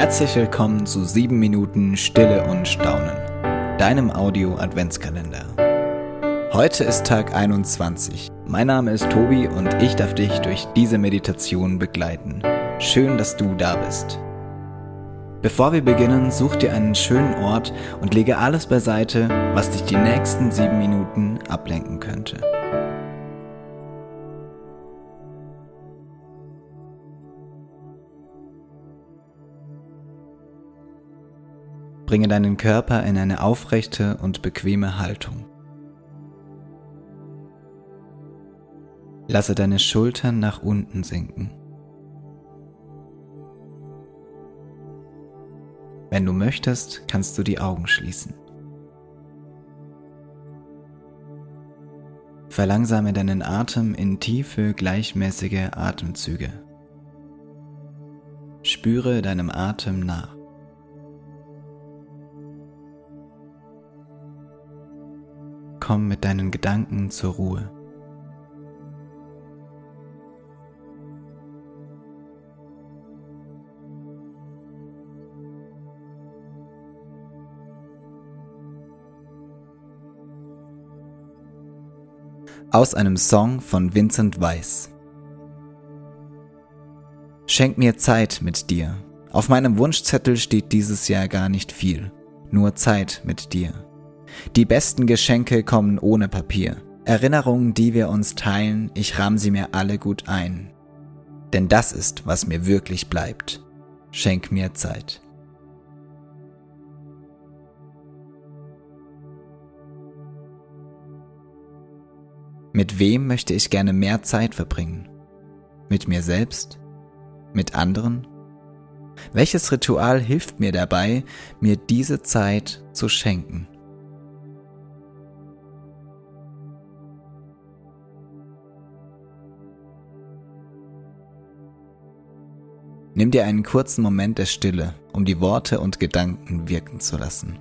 Herzlich willkommen zu 7 Minuten Stille und Staunen, deinem Audio-Adventskalender. Heute ist Tag 21. Mein Name ist Tobi und ich darf dich durch diese Meditation begleiten. Schön, dass du da bist. Bevor wir beginnen, such dir einen schönen Ort und lege alles beiseite, was dich die nächsten 7 Minuten ablenken könnte. Bringe deinen Körper in eine aufrechte und bequeme Haltung. Lasse deine Schultern nach unten sinken. Wenn du möchtest, kannst du die Augen schließen. Verlangsame deinen Atem in tiefe, gleichmäßige Atemzüge. Spüre deinem Atem nach. Komm mit deinen Gedanken zur Ruhe. Aus einem Song von Vincent Weiss. Schenk mir Zeit mit dir. Auf meinem Wunschzettel steht dieses Jahr gar nicht viel, nur Zeit mit dir. Die besten Geschenke kommen ohne Papier. Erinnerungen, die wir uns teilen, ich rahm sie mir alle gut ein. Denn das ist, was mir wirklich bleibt. Schenk mir Zeit. Mit wem möchte ich gerne mehr Zeit verbringen? Mit mir selbst? Mit anderen? Welches Ritual hilft mir dabei, mir diese Zeit zu schenken? Nimm dir einen kurzen Moment der Stille, um die Worte und Gedanken wirken zu lassen.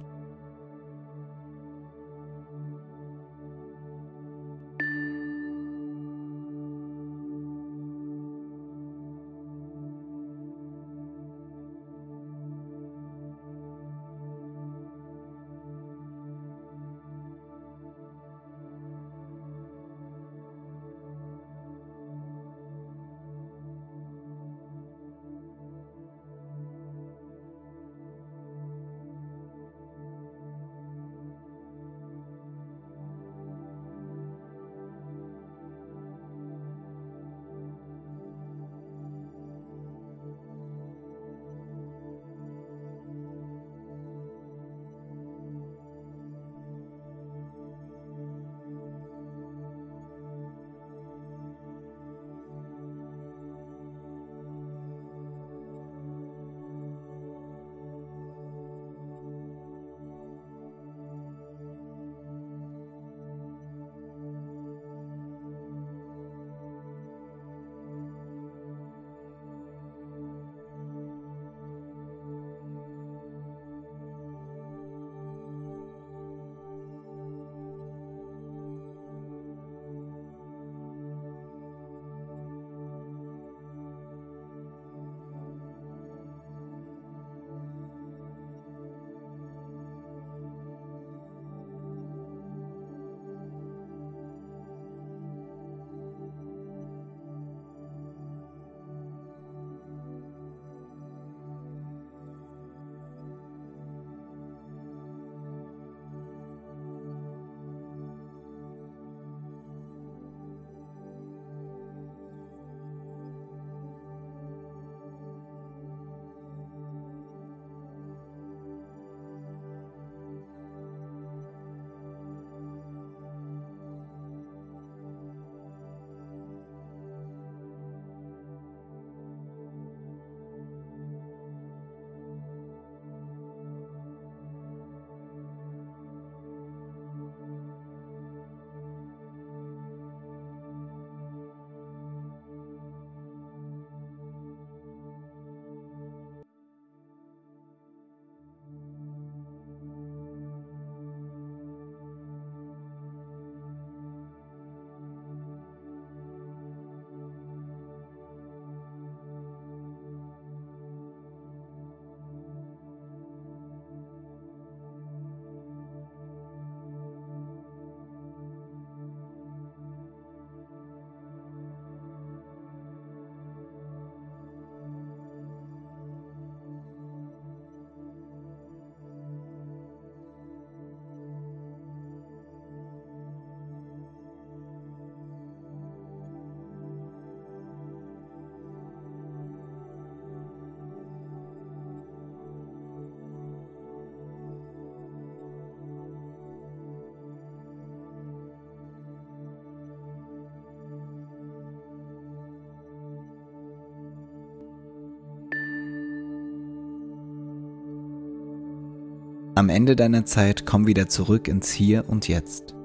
Am Ende deiner Zeit komm wieder zurück ins Hier und Jetzt.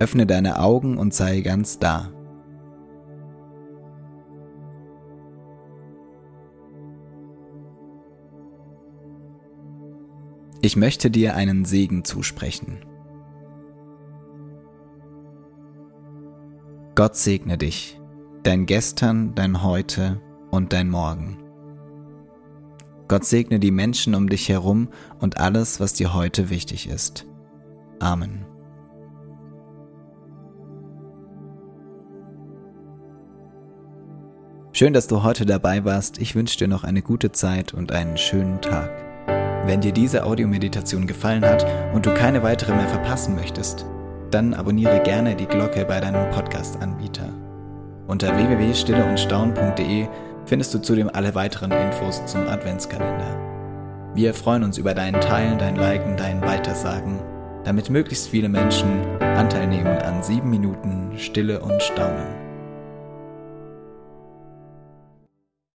Öffne deine Augen und sei ganz da. Ich möchte dir einen Segen zusprechen. Gott segne dich, dein Gestern, dein Heute und dein Morgen. Gott segne die Menschen um dich herum und alles, was dir heute wichtig ist. Amen. Schön, dass du heute dabei warst. Ich wünsche dir noch eine gute Zeit und einen schönen Tag. Wenn dir diese Audiomeditation gefallen hat und du keine weitere mehr verpassen möchtest, dann abonniere gerne die Glocke bei deinem Podcast-Anbieter. Unter www.stilleundstaun.de findest du zudem alle weiteren Infos zum Adventskalender. Wir freuen uns über dein Teilen, dein Liken, dein Weitersagen, damit möglichst viele Menschen Anteil nehmen an sieben Minuten Stille und Staunen.